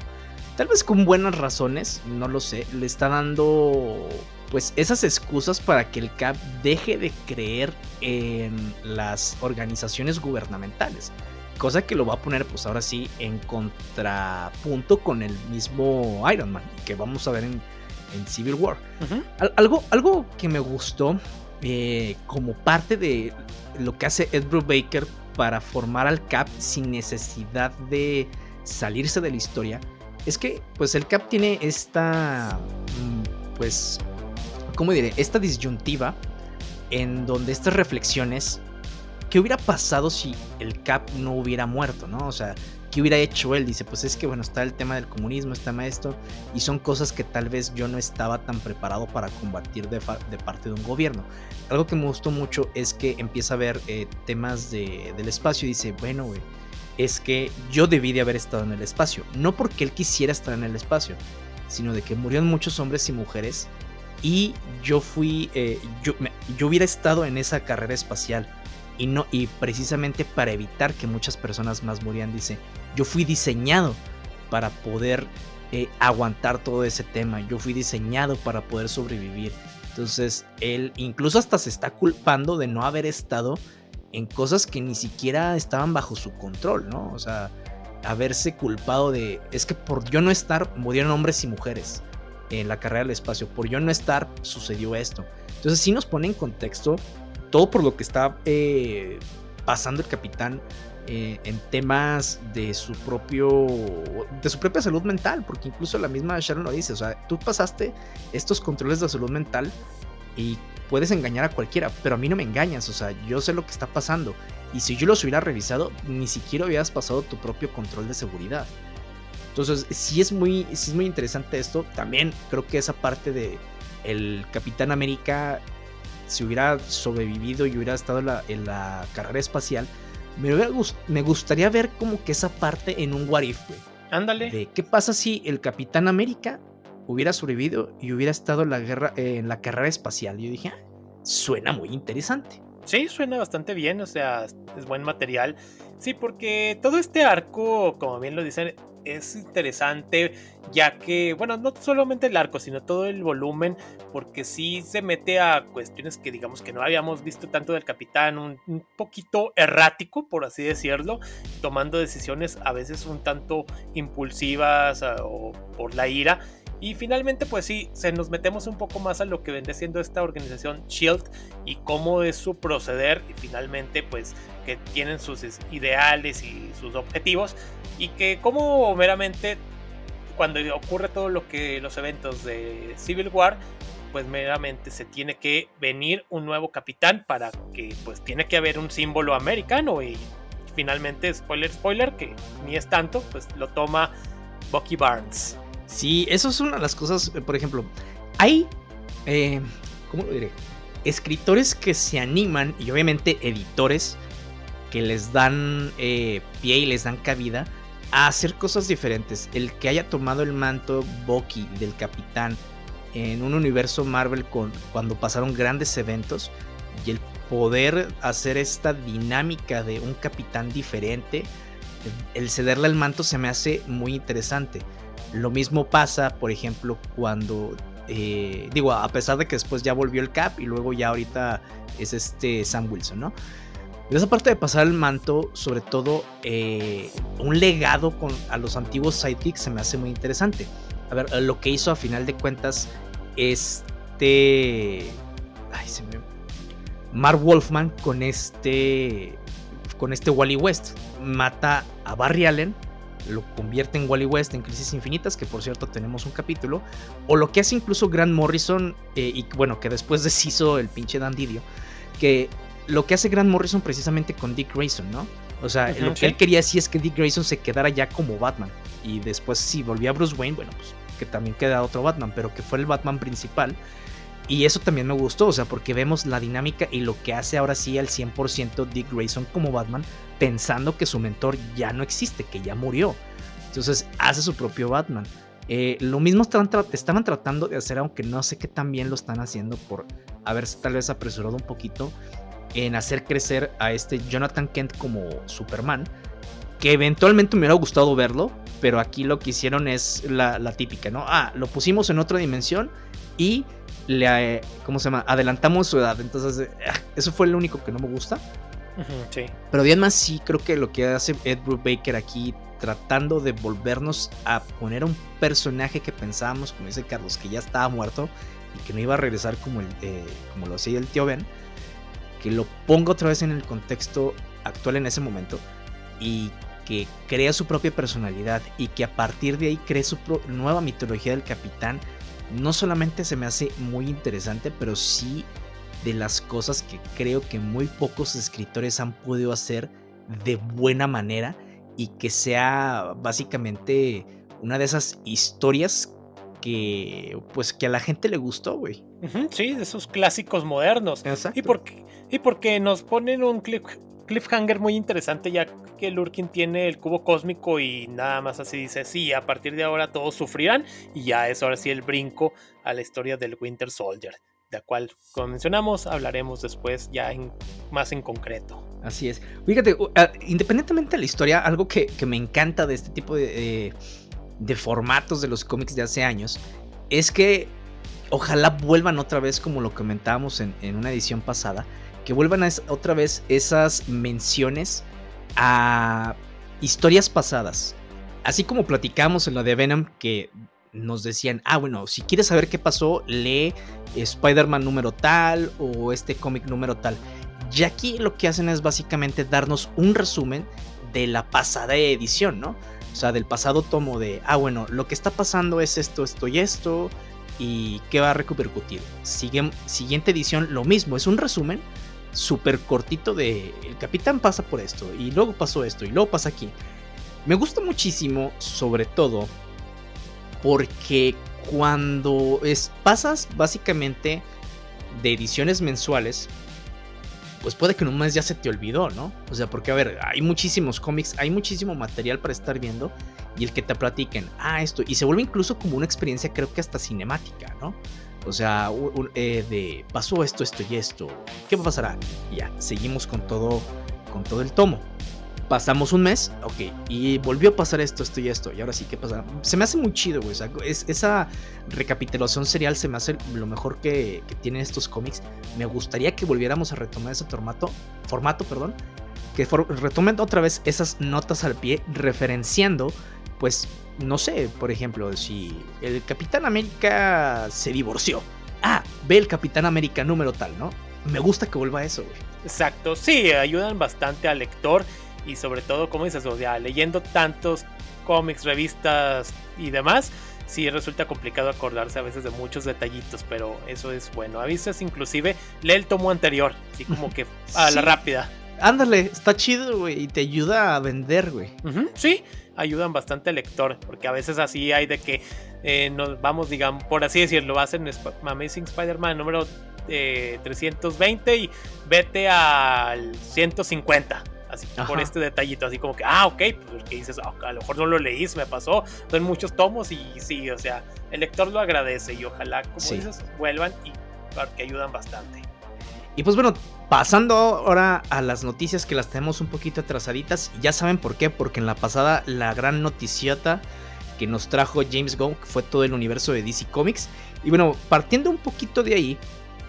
tal vez con buenas razones, no lo sé, le está dando pues esas excusas para que el CAP deje de creer en las organizaciones gubernamentales. Cosa que lo va a poner pues ahora sí en contrapunto con el mismo Iron Man que vamos a ver en, Civil War. algo, algo que me gustó eh, como parte de lo que hace Ed Baker para formar al Cap sin necesidad de salirse de la historia es que pues el Cap tiene esta mm, pues ¿cómo diré? Esta disyuntiva en donde estas reflexiones, ¿qué hubiera pasado si el Cap no hubiera muerto, no? O sea, ¿qué hubiera hecho él? Dice, pues es que bueno, está el tema del comunismo, está esto, y son cosas que tal vez yo no estaba tan preparado para combatir de, parte de un gobierno. Algo que me gustó mucho es que empieza a ver eh, temas del espacio y dice, bueno, es que yo debí de haber estado en el espacio, no porque él quisiera estar en el espacio, sino de que murieron muchos hombres y mujeres y yo fui, eh, yo, yo hubiera estado en esa carrera espacial y, no, y precisamente para evitar que muchas personas más murieran, dice, yo fui diseñado para poder eh, aguantar todo ese tema, yo fui diseñado para poder sobrevivir. Entonces, él incluso hasta se está culpando de no haber estado en cosas que ni siquiera estaban bajo su control, ¿no? O sea, haberse culpado de, es que por yo no estar, murieron hombres y mujeres en la carrera del espacio. Por yo no estar, sucedió esto. Entonces sí nos pone en contexto todo por lo que está eh, pasando el capitán eh, en temas de su propio de su propia salud mental porque incluso la misma Sharon lo dice o sea tú pasaste estos controles de salud mental y puedes engañar a cualquiera pero a mí no me engañas o sea yo sé lo que está pasando y si yo los hubiera revisado ni siquiera hubieras pasado tu propio control de seguridad entonces, sí es muy, sí es muy interesante esto. También creo que esa parte de el Capitán América, si hubiera sobrevivido y hubiera estado en la, carrera espacial, me, me gustaría ver como que esa parte en un What If, Ándale. De qué pasa si el Capitán América hubiera sobrevivido y hubiera estado en la, guerra, en la carrera espacial. Yo dije, ah, suena muy interesante. Sí, suena bastante bien, o sea, es buen material. Sí, porque todo este arco, como bien lo dicen, es interesante ya que, bueno, no solamente el arco, sino todo el volumen, porque sí se mete a cuestiones que digamos que no habíamos visto tanto del capitán, un, poquito errático, por así decirlo, tomando decisiones a veces un tanto impulsivas ah, o por la ira. Y finalmente, pues sí, se nos metemos un poco más a lo que vende siendo esta organización Shield y cómo es su proceder y finalmente, pues que tienen sus ideales y sus objetivos y que como meramente cuando ocurre todo lo que los eventos de Civil War, pues meramente se tiene que venir un nuevo capitán para que pues tiene que haber un símbolo americano y finalmente spoiler spoiler que ni es tanto, pues lo toma Bucky Barnes. Sí, eso es una de las cosas, eh, por ejemplo, hay, eh, ¿cómo lo diré? Escritores que se animan y obviamente editores que les dan eh, pie y les dan cabida a hacer cosas diferentes. El que haya tomado el manto Bucky del capitán en un universo Marvel con, cuando pasaron grandes eventos y el poder hacer esta dinámica de un capitán diferente, el cederle el manto se me hace muy interesante. Lo mismo pasa, por ejemplo, cuando eh, digo, a pesar de que después ya volvió el Cap y luego ya ahorita es este Sam Wilson, ¿no? Pero esa parte de pasar el manto, sobre todo eh, un legado con, a los antiguos sidekicks, se me hace muy interesante. A ver, lo que hizo a final de cuentas este... Ay, se me... Mark Wolfman con este... Con este Wally West. Mata a Barry Allen lo convierte en Wally West en Crisis Infinitas, que por cierto tenemos un capítulo, o lo que hace incluso Grant Morrison, eh, y bueno, que después deshizo el pinche Dan Didio, que lo que hace Grant Morrison precisamente con Dick Grayson, ¿no? O sea, lo que él quería sí es que Dick Grayson se quedara ya como Batman, y después si volvía a Bruce Wayne, bueno, pues que también queda otro Batman, pero que fue el Batman principal. Y eso también me gustó, o sea, porque vemos la dinámica y lo que hace ahora sí al 100% Dick Grayson como Batman, pensando que su mentor ya no existe, que ya murió. Entonces hace su propio Batman. Eh, lo mismo estaban, estaban, tratando de hacer, aunque no sé qué tan bien lo están haciendo por haberse tal vez apresurado un poquito en hacer crecer a este Jonathan Kent como Superman. Que eventualmente me hubiera gustado verlo, pero aquí lo que hicieron es la, la típica, ¿no? Ah, lo pusimos en otra dimensión y le, eh, ¿cómo se llama? Adelantamos su edad. Entonces, eh, eso fue lo único que no me gusta. sí. Pero bien más sí creo que lo que hace Ed Baker aquí, tratando de volvernos a poner un personaje que pensábamos, como dice Carlos, que ya estaba muerto y que no iba a regresar como, el, eh, como lo hacía el tío Ben, que lo ponga otra vez en el contexto actual en ese momento y que crea su propia personalidad y que a partir de ahí cree su nueva mitología del capitán no solamente se me hace muy interesante, pero sí de las cosas que creo que muy pocos escritores han podido hacer de buena manera y que sea básicamente una de esas historias que pues que a la gente le gustó, güey. sí, de esos clásicos modernos. Exacto. Y porque, y porque nos ponen un clip, cliffhanger muy interesante ya que Lurkin tiene el cubo cósmico y nada más así dice, sí, a partir de ahora todos sufrirán y ya es ahora sí el brinco a la historia del Winter Soldier, de la cual, como mencionamos, hablaremos después ya más en concreto. Así es. Fíjate, ah, independientemente de la historia, algo que, me encanta de este tipo de, de formatos de los cómics de hace años es que ojalá vuelvan otra vez como lo comentábamos en, en una edición pasada, que vuelvan a otra vez esas menciones a historias pasadas. Así como platicamos en la de Venom que nos decían, ah, bueno, si quieres saber qué pasó, lee Spider-Man número tal o este cómic número tal. Y aquí lo que hacen es básicamente darnos un resumen de la pasada edición, ¿no? O sea, del pasado tomo de, ah, bueno, lo que está pasando es esto, esto y esto, y qué va a repercutir. siguiente edición, lo mismo, es un resumen súper cortito de el capitán pasa por esto y luego pasó esto y luego pasa aquí. Me gusta muchísimo, sobre todo, porque cuando es, pasas básicamente de ediciones mensuales, pues puede que mes ya se te olvidó, ¿no? O sea, porque a ver, hay muchísimos cómics, hay muchísimo material para estar viendo y el que te platiquen, ah, esto, y se vuelve incluso como una experiencia creo que hasta cinemática, ¿no? O sea, eh, de pasó esto, esto y esto. ¿Qué pasará? ya, seguimos con todo, con todo el tomo. Pasamos un mes, ok, y volvió a pasar esto, esto y esto. Y ahora sí, ¿qué pasa? Se me hace muy chido, güey. Es, esa recapitulación serial se me hace lo mejor que, que tienen estos cómics. Me gustaría que volviéramos a retomar ese formato, formato, perdón, que retomen otra vez esas notas al pie, referenciando pues no sé, por ejemplo, si el Capitán América se divorció. Ah, ve el Capitán América número tal, ¿no? Me gusta que vuelva a eso, güey. Exacto, sí, ayudan bastante al lector y sobre todo, como dices, o sea, leyendo tantos cómics, revistas y demás, sí resulta complicado acordarse a veces de muchos detallitos, pero eso es bueno. A veces inclusive lee el tomo anterior, así como que a la rápida. Ándale, está chido, güey, y te ayuda a vender, güey. sí, ayudan bastante al lector, porque a veces así hay de que eh, nos vamos, digamos, por así decirlo, hacen Amazing Spider-Man número 320 eh, y vete al 150 así por este detallito, así como que, ah, ok, pues que dices, ah, a lo mejor no lo leí, me pasó, son muchos tomos y sí, o sea, el lector lo agradece y ojalá, como dices, vuelvan y que ayudan bastante. Y pues bueno, pasando ahora a las noticias que las tenemos un poquito atrasaditas, ya saben por qué, porque en la pasada la gran noticiota que nos trajo James Gunn fue todo el universo de DC Comics. Y bueno, partiendo un poquito de ahí,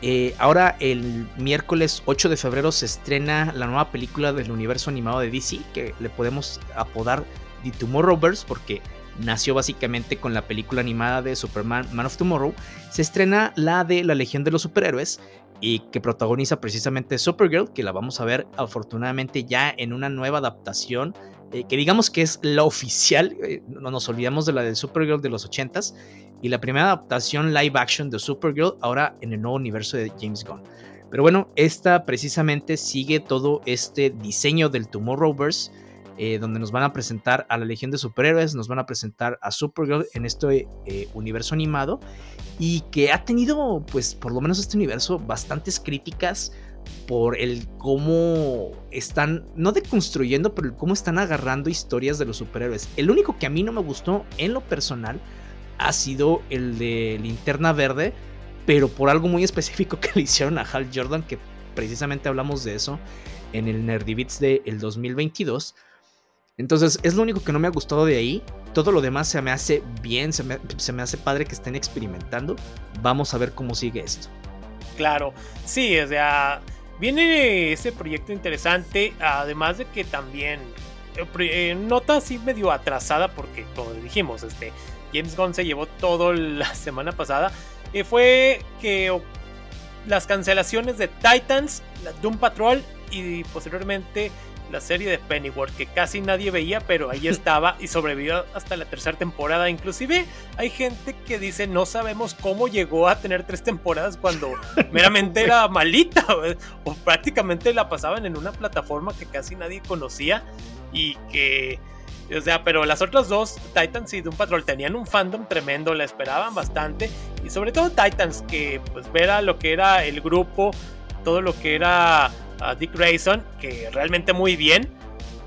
eh, ahora el miércoles 8 de febrero se estrena la nueva película del universo animado de DC, que le podemos apodar The Tomorrowverse porque nació básicamente con la película animada de Superman Man of Tomorrow. Se estrena la de la Legión de los Superhéroes y que protagoniza precisamente Supergirl, que la vamos a ver afortunadamente ya en una nueva adaptación, eh, que digamos que es la oficial, eh, no nos olvidamos de la de Supergirl de los 80s, y la primera adaptación live action de Supergirl ahora en el nuevo universo de James Gunn. Pero bueno, esta precisamente sigue todo este diseño del Tomorrowverse, eh, donde nos van a presentar a la Legión de Superhéroes, nos van a presentar a Supergirl en este eh, universo animado y que ha tenido, pues por lo menos este universo, bastantes críticas por el cómo están, no deconstruyendo, pero el cómo están agarrando historias de los superhéroes. El único que a mí no me gustó en lo personal ha sido el de Linterna Verde, pero por algo muy específico que le hicieron a Hal Jordan, que precisamente hablamos de eso en el Nerdy Beats del 2022. Entonces es lo único que no me ha gustado de ahí. Todo lo demás se me hace bien, se me, hace padre que estén experimentando. Vamos a ver cómo sigue esto. Claro, sí, o sea, viene ese proyecto interesante, además de que también eh, eh, nota así medio atrasada porque como dijimos, este James Gunn se llevó todo la semana pasada, y fue que las cancelaciones de Titans, Doom Patrol y posteriormente la serie de Pennyworth que casi nadie veía, pero ahí estaba y sobrevivió hasta la tercera temporada. Inclusive hay gente que dice no sabemos cómo llegó a tener tres temporadas cuando meramente era malita o prácticamente la pasaban en una plataforma que casi nadie conocía y que o sea, pero las otras dos, Titans y Doom Patrol, tenían un fandom tremendo, la esperaban bastante. Y sobre todo Titans, que pues ver a lo que era el grupo, todo lo que era ah, Dick Grayson, que realmente muy bien.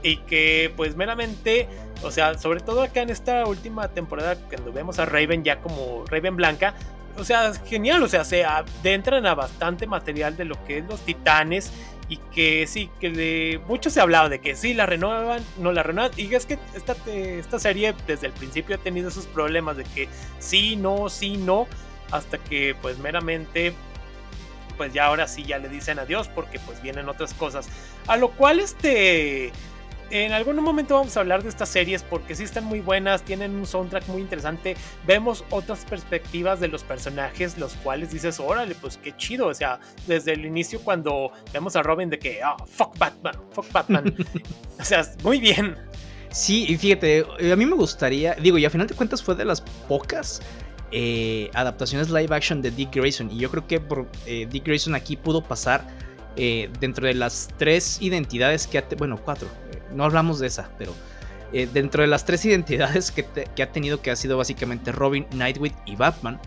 Y que pues meramente, o sea, sobre todo acá en esta última temporada, cuando vemos a Raven ya como Raven Blanca, o sea, genial, o sea, se adentran a bastante material de lo que es los titanes y que sí, que de mucho se hablaba de que sí la renuevan, no la renuevan. Y es que esta, esta serie desde el principio ha tenido esos problemas de que sí, no, sí, no, hasta que pues meramente pues ya ahora sí ya le dicen adiós porque pues vienen otras cosas. A lo cual este en algún momento vamos a hablar de estas series porque sí están muy buenas, tienen un soundtrack muy interesante, vemos otras perspectivas de los personajes, los cuales dices, órale, pues qué chido, o sea, desde el inicio cuando vemos a Robin de que, ah, fuck Batman, fuck Batman, o sea, muy bien. Sí, y fíjate, eh, a mí me gustaría, digo, y a final de cuentas fue de las pocas eh, adaptaciones live action de Dick Grayson, y yo creo que por, eh, Dick Grayson aquí pudo pasar dentro de las tres identidades que ha, bueno, cuatro, no hablamos de esa, pero eh, dentro de las tres identidades que, ha tenido, que ha sido básicamente Robin, Nightwing y Batman,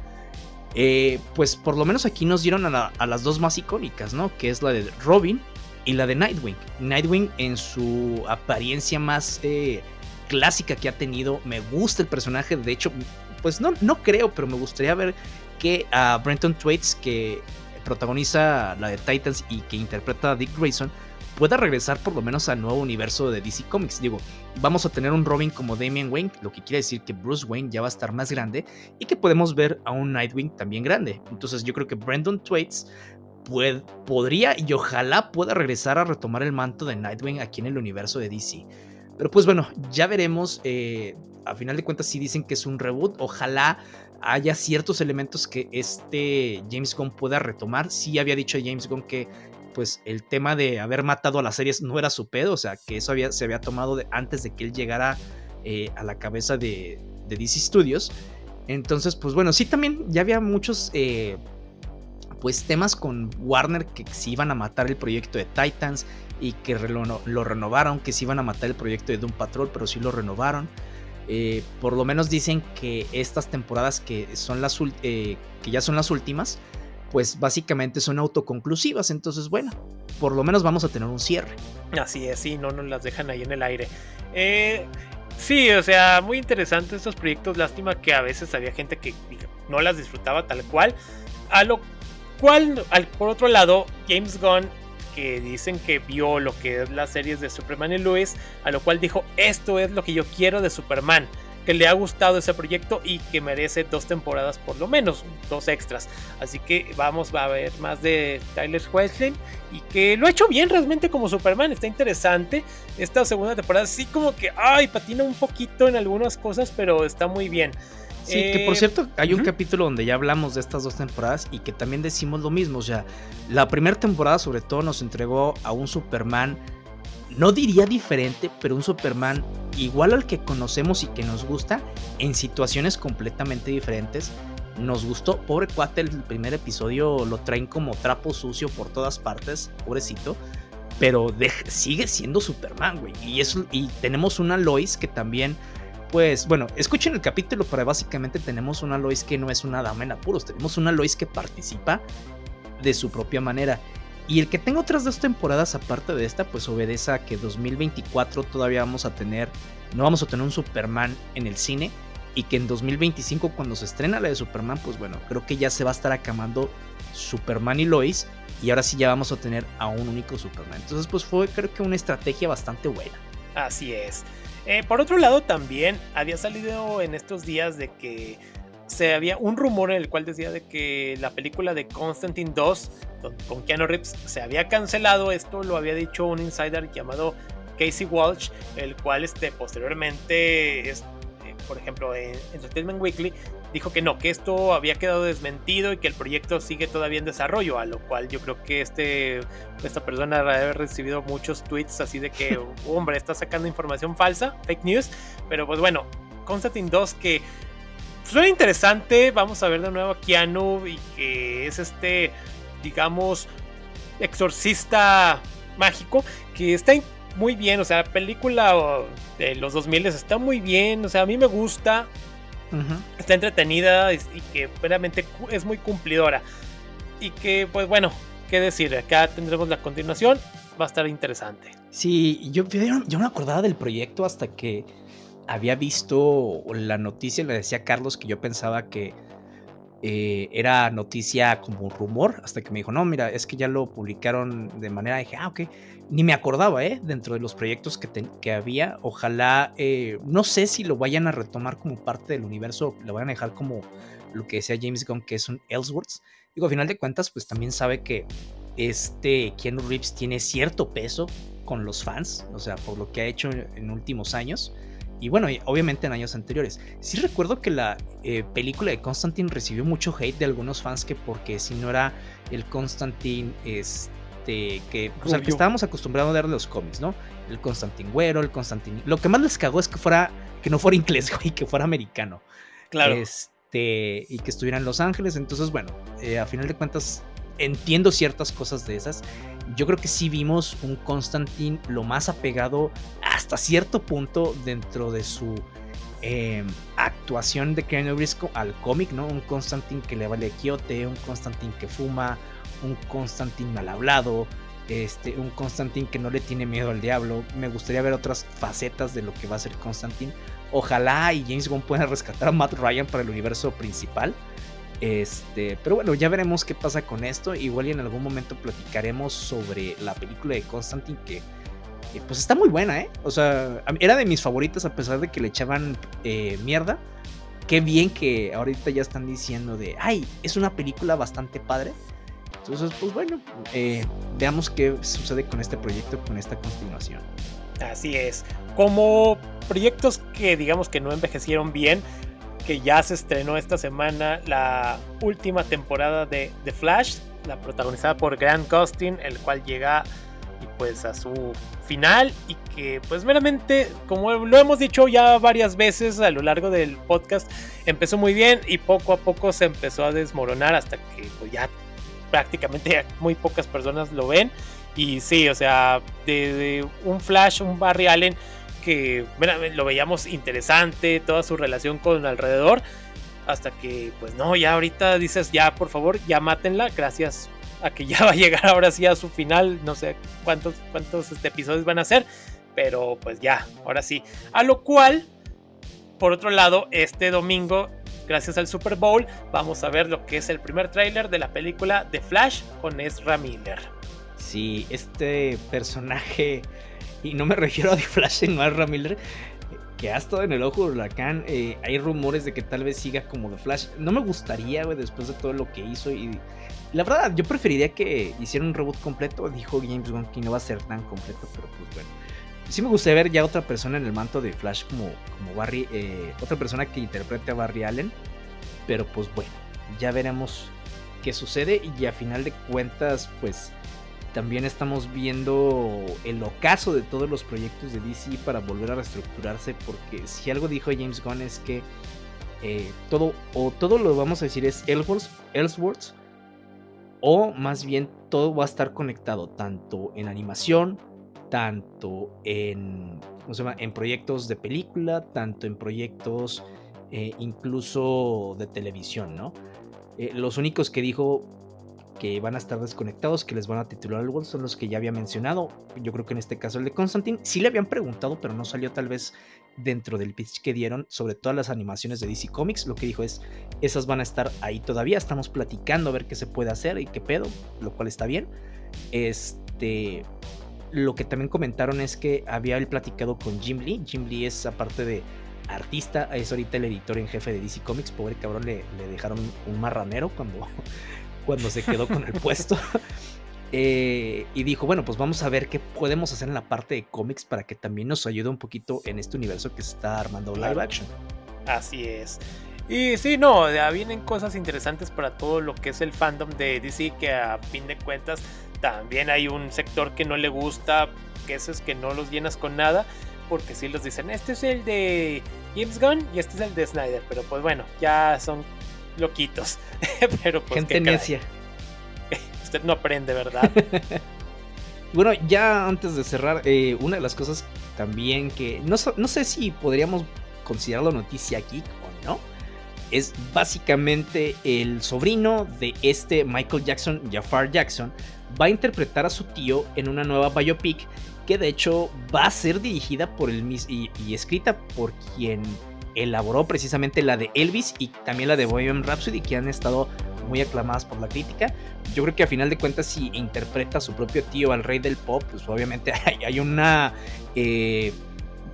eh, pues por lo menos aquí nos dieron a, las dos más icónicas, ¿no? Que es la de Robin y la de Nightwing. Nightwing en su apariencia más eh, clásica que ha tenido, me gusta el personaje, de hecho, pues no, no creo, pero me gustaría ver que a Brenton Thwaites, que protagoniza la de Titans y que interpreta a Dick Grayson, pueda regresar por lo menos al nuevo universo de DC Comics. Digo, vamos a tener un Robin como Damian Wayne, lo que quiere decir que Bruce Wayne ya va a estar más grande y que podemos ver a un Nightwing también grande. Entonces yo creo que Brandon Thwaites podría y ojalá pueda regresar a retomar el manto de Nightwing aquí en el universo de DC. Pero pues bueno, ya veremos. Eh, a final de cuentas sí dicen que es un reboot. Ojalá haya ciertos elementos que este James Gunn pueda retomar. Sí había dicho James Gunn que pues el tema de haber matado a las series no era su pedo, o sea, que eso había, se había tomado antes de que él llegara eh, a la cabeza de, de, DC Studios. Entonces, pues bueno, sí también ya había muchos eh, pues temas con Warner que se iban a matar el proyecto de Titans y que lo, renovaron, que se iban a matar el proyecto de Doom Patrol, pero sí lo renovaron. Eh, por lo menos dicen que estas temporadas que son las que ya son las últimas, pues básicamente son autoconclusivas. Entonces, bueno, por lo menos vamos a tener un cierre. Así es, sí, no nos las dejan ahí en el aire. Eh, sí, o sea, muy interesante estos proyectos. Lástima que a veces había gente que no las disfrutaba tal cual. A lo cual, al, por otro lado, James Gunn, que dicen que vio lo que es las series de Superman y Lois, a lo cual dijo, esto es lo que yo quiero de Superman que le ha gustado ese proyecto y que merece dos temporadas por lo menos, dos extras. Así que vamos a ver más de Tyler Hoechlin y que lo ha hecho bien realmente como Superman, está interesante. Esta segunda temporada sí como que, ay, patina un poquito en algunas cosas, pero está muy bien. Sí, que por eh, cierto, hay un capítulo donde ya hablamos de estas dos temporadas y que también decimos lo mismo. O sea, la primera temporada sobre todo nos entregó a un Superman no diría diferente, pero un Superman igual al que conocemos y que nos gusta, en situaciones completamente diferentes. Nos gustó, pobre cuate, el primer episodio lo traen como trapo sucio por todas partes, pobrecito. Pero sigue siendo Superman, güey. Y, eso, y tenemos una Lois que también, pues, bueno, escuchen el capítulo, pero básicamente tenemos una Lois que no es una dama en apuros. Tenemos una Lois que participa de su propia manera. Y el que tenga otras dos temporadas aparte de esta, pues obedece a que 2024 todavía vamos a tener, no vamos a tener un Superman en el cine. Y que en 2025 cuando se estrena la de Superman, pues bueno, creo que ya se va a estar acabando Superman y Lois. Y ahora sí ya vamos a tener a un único Superman. Entonces pues fue creo que una estrategia bastante buena. Así es. Eh, por otro lado también había salido en estos días de que se había un rumor en el cual decía de que la película de Constantine 2 con Keanu Reeves se había cancelado. Esto lo había dicho un insider llamado Casey Walsh, el cual este, posteriormente, por ejemplo, en Entertainment Weekly, dijo que no, que esto había quedado desmentido y que el proyecto sigue todavía en desarrollo, a lo cual yo creo que este, esta persona ha recibido muchos tweets así de que, hombre, está sacando información falsa, fake news, pero pues bueno, Constantine 2 que suena interesante. Vamos a ver de nuevo a Keanu y que es este, digamos, exorcista mágico que está muy bien. O sea, la película de los 2000 está muy bien. O sea, a mí me gusta. Está entretenida y, que realmente es muy cumplidora. Y que, pues bueno, qué decir. Acá tendremos la continuación. Va a estar interesante. Sí, yo, yo no me acordaba del proyecto hasta que había visto la noticia, le decía a Carlos que yo pensaba que eh, era noticia como rumor, hasta que me dijo, no, mira, es que ya lo publicaron de manera, dije, ah, ok, ni me acordaba, ¿eh? Dentro de los proyectos que, que había, ojalá, eh, no sé si lo vayan a retomar como parte del universo, lo vayan a dejar como lo que decía James Gunn, que es un Ellsworth. Digo, a final de cuentas, pues también sabe que este Keanu Reeves tiene cierto peso con los fans, o sea, por lo que ha hecho en últimos años. Y bueno, obviamente en años anteriores. Sí recuerdo que la eh, película de Constantine recibió mucho hate de algunos fans que porque si no era el Constantine este que, o sea, que estábamos acostumbrados a ver los cómics, ¿no? El Constantine güero, el Constantine... Lo que más les cagó es que fuera que no fuera inglés, güey, que fuera americano. Claro. Este, y que estuviera en Los Ángeles. Entonces, bueno, eh, a final de cuentas entiendo ciertas cosas de esas. Yo creo que sí vimos un Constantine lo más apegado hasta cierto punto dentro de su em, actuación de Keanu Reeves al cómic, ¿no? Un Constantine que le vale quiote, un Constantine que fuma, un Constantine mal hablado, este, un Constantine que no le tiene miedo al diablo. Me gustaría ver otras facetas de lo que va a ser Constantine. Ojalá y James Bond pueda rescatar a Matt Ryan para el universo principal. Este, pero bueno, ya veremos qué pasa con esto. Igual en algún momento platicaremos sobre la película de Constantine que, pues está muy buena, ¿eh? O sea, era de mis favoritas a pesar de que le echaban eh, mierda. Qué bien que ahorita ya están diciendo de, ay, es una película bastante padre. Entonces, pues bueno, eh, veamos qué sucede con este proyecto, con esta continuación. Así es. Como proyectos que digamos que no envejecieron bien, que ya se estrenó esta semana la última temporada de The Flash, la protagonizada por Grant Gustin, el cual llega y pues a su final y que pues meramente como lo hemos dicho ya varias veces a lo largo del podcast empezó muy bien y poco a poco se empezó a desmoronar hasta que pues ya prácticamente muy pocas personas lo ven. Y sí o sea de, un Flash un Barry Allen que lo veíamos interesante toda su relación con alrededor hasta que pues no ya ahorita dices ya por favor ya mátenla gracias a que ya va a llegar ahora sí a su final. No sé cuántos, cuántos este, episodios van a ser, pero pues ya, ahora sí. A lo cual, por otro lado, este domingo, gracias al Super Bowl, vamos a ver lo que es el primer tráiler de la película The Flash con Ezra Miller. Sí, este personaje, y no me refiero a The Flash en Ezra Miller, que ha estado en el ojo del huracán. Eh, hay rumores de que tal vez siga como The Flash. No me gustaría, güey, después de todo lo que hizo y la verdad, yo preferiría que hicieran un reboot completo. Dijo James Gunn que no va a ser tan completo, pero pues bueno. Sí me gustaría ver ya otra persona en el manto de Flash como, como Barry, eh, otra persona que interprete a Barry Allen. Pero pues bueno, ya veremos qué sucede y a final de cuentas, pues también estamos viendo el ocaso de todos los proyectos de DC para volver a reestructurarse, porque si algo dijo James Gunn es que eh, todo, o todo lo vamos a decir es Ellsworth, o más bien todo va a estar conectado tanto en animación, tanto en, en proyectos de película, tanto en proyectos eh, incluso de televisión, ¿no? Eh, los únicos que dijo que van a estar desconectados, que les van a titular algo, son los que ya había mencionado. Yo creo que en este caso el de Constantine sí le habían preguntado, pero no salió tal vez dentro del pitch que dieron sobre todas las animaciones de DC Comics. Lo que dijo es, esas van a estar ahí todavía, estamos platicando a ver qué se puede hacer y qué pedo, lo cual está bien. Este, lo que también comentaron es que había él platicado con Jim Lee. Jim Lee es aparte de artista, es ahorita el editor en jefe de DC Comics. Pobre cabrón, le dejaron un marranero cuando cuando se quedó con el puesto. Eh, y dijo, bueno, pues vamos a ver qué podemos hacer en la parte de cómics para que también nos ayude un poquito en este universo que se está armando live action. Así es. Y sí, no, ya vienen cosas interesantes para todo lo que es el fandom de DC, que a fin de cuentas también hay un sector que no le gusta, que eso es que no los llenas con nada, porque si los dicen, este es el de James Gunn y este es el de Snyder, pero pues bueno, ya son loquitos. Pero pues, Gente necia. Usted no aprende, ¿verdad? bueno, ya antes de cerrar, eh, una de las cosas también que no, no sé si podríamos considerarlo noticia aquí o no, es básicamente el sobrino de este Michael Jackson, Jafar Jackson, va a interpretar a su tío en una nueva biopic que de hecho va a ser dirigida por el y, y escrita por quien elaboró precisamente la de Elvis y también la de Bohemian Rhapsody, que han estado muy aclamadas por la crítica. Yo creo que a final de cuentas, si interpreta a su propio tío al rey del pop, pues obviamente hay, una. Eh,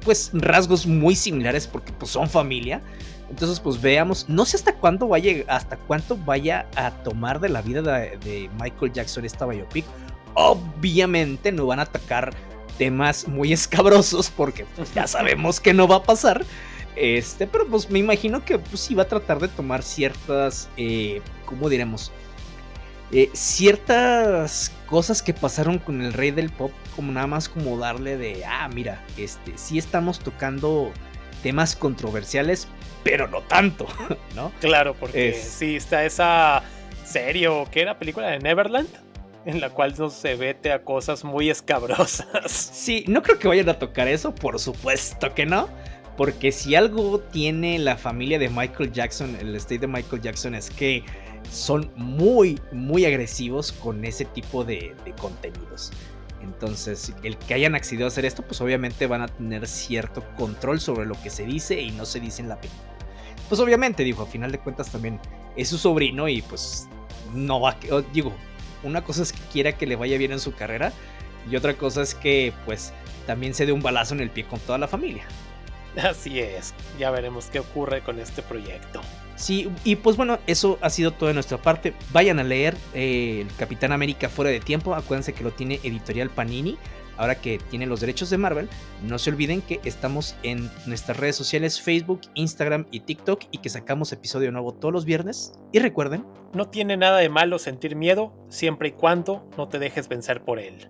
pues rasgos muy similares porque pues son familia. Entonces, pues veamos, no sé hasta cuándo vaya, hasta cuánto vaya a tomar de la vida de, Michael Jackson esta biopic. Obviamente no van a atacar temas muy escabrosos porque pues, ya sabemos que no va a pasar. Este, pero pues me imagino que pues iba a tratar de tomar ciertas, eh, ¿cómo diremos? Eh, ciertas cosas que pasaron con el rey del pop, como nada más como darle de, ah, mira, este, sí estamos tocando temas controversiales, pero no tanto, ¿no? Claro, porque sí está esa serie o que era película de Neverland en la cual no se vete a cosas muy escabrosas. Sí, no creo que vayan a tocar eso, por supuesto que no. Porque si algo tiene la familia de Michael Jackson, el estate de Michael Jackson, es que son muy, muy agresivos con ese tipo de, contenidos. Entonces, el que hayan accedido a hacer esto, pues obviamente van a tener cierto control sobre lo que se dice y no se dice en la película. Pues obviamente, digo, a final de cuentas también es su sobrino y pues no va, digo, una cosa es que quiera que le vaya bien en su carrera y otra cosa es que pues también se dé un balazo en el pie con toda la familia. Así es, ya veremos qué ocurre con este proyecto. Sí, y pues bueno, eso ha sido todo de nuestra parte. Vayan a leer eh, el Capitán América fuera de tiempo. Acuérdense que lo tiene Editorial Panini. Ahora que tiene los derechos de Marvel, no se olviden que estamos en nuestras redes sociales Facebook, Instagram y TikTok y que sacamos episodio nuevo todos los viernes. Y recuerden, no tiene nada de malo sentir miedo siempre y cuando no te dejes vencer por él.